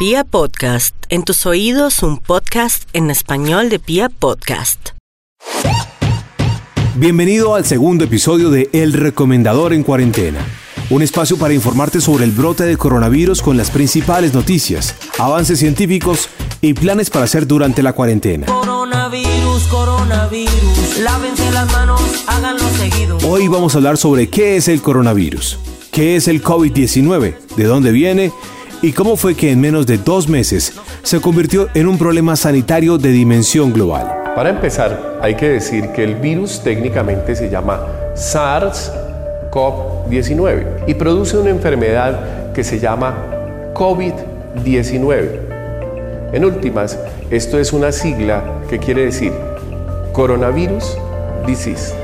Pia Podcast, en tus oídos un podcast en español de Pia Podcast. Bienvenido al segundo episodio de El Recomendador en Cuarentena, un espacio para informarte sobre el brote de coronavirus con las principales noticias, avances científicos y planes para hacer durante la cuarentena. Coronavirus, coronavirus, lávense las manos, háganlo seguido. Hoy vamos a hablar sobre qué es el coronavirus, qué es el COVID-19, de dónde viene y cómo fue que en menos de dos meses se convirtió en un problema sanitario de dimensión global. Para empezar, hay que decir que el virus técnicamente se llama SARS-CoV-19 y produce una enfermedad que se llama COVID-19. En últimas, esto es una sigla que quiere decir Coronavirus Disease.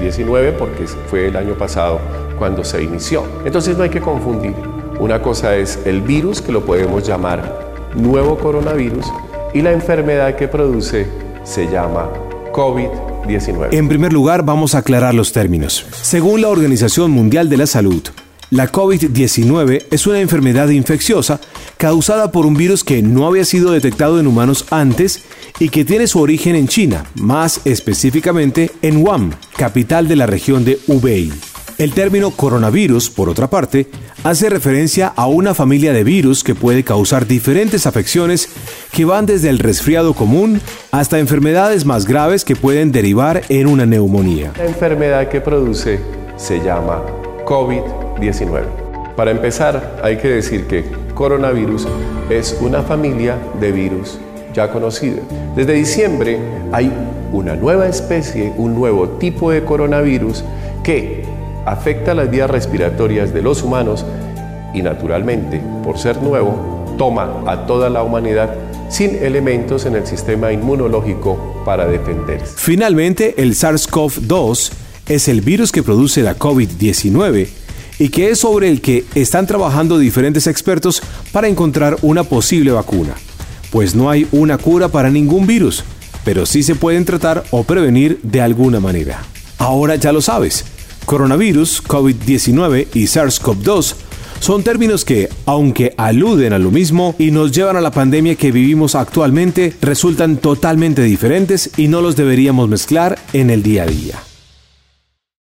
19 porque fue el año pasado cuando se inició. Entonces no hay que confundir. Una cosa es el virus, que lo podemos llamar nuevo coronavirus, y la enfermedad que produce se llama COVID-19. En primer lugar, vamos a aclarar los términos. Según la Organización Mundial de la Salud, la COVID-19 es una enfermedad infecciosa causada por un virus que no había sido detectado en humanos antes y que tiene su origen en China, más específicamente en Wuhan, capital de la región de Hubei. El término coronavirus, por otra parte, hace referencia a una familia de virus que puede causar diferentes afecciones que van desde el resfriado común hasta enfermedades más graves que pueden derivar en una neumonía. La enfermedad que produce se llama COVID-19. Para empezar, hay que decir que coronavirus es una familia de virus ya conocida. Desde diciembre hay una nueva especie, un nuevo tipo de coronavirus que afecta las vías respiratorias de los humanos y naturalmente, por ser nuevo, toma a toda la humanidad sin elementos en el sistema inmunológico para defenderse. Finalmente, el SARS-CoV-2 es el virus que produce la COVID-19 y que es sobre el que están trabajando diferentes expertos para encontrar una posible vacuna. Pues no hay una cura para ningún virus, pero sí se pueden tratar o prevenir de alguna manera. Ahora ya lo sabes. Coronavirus, COVID-19 y SARS-CoV-2 son términos que, aunque aluden a lo mismo y nos llevan a la pandemia que vivimos actualmente, resultan totalmente diferentes y no los deberíamos mezclar en el día a día.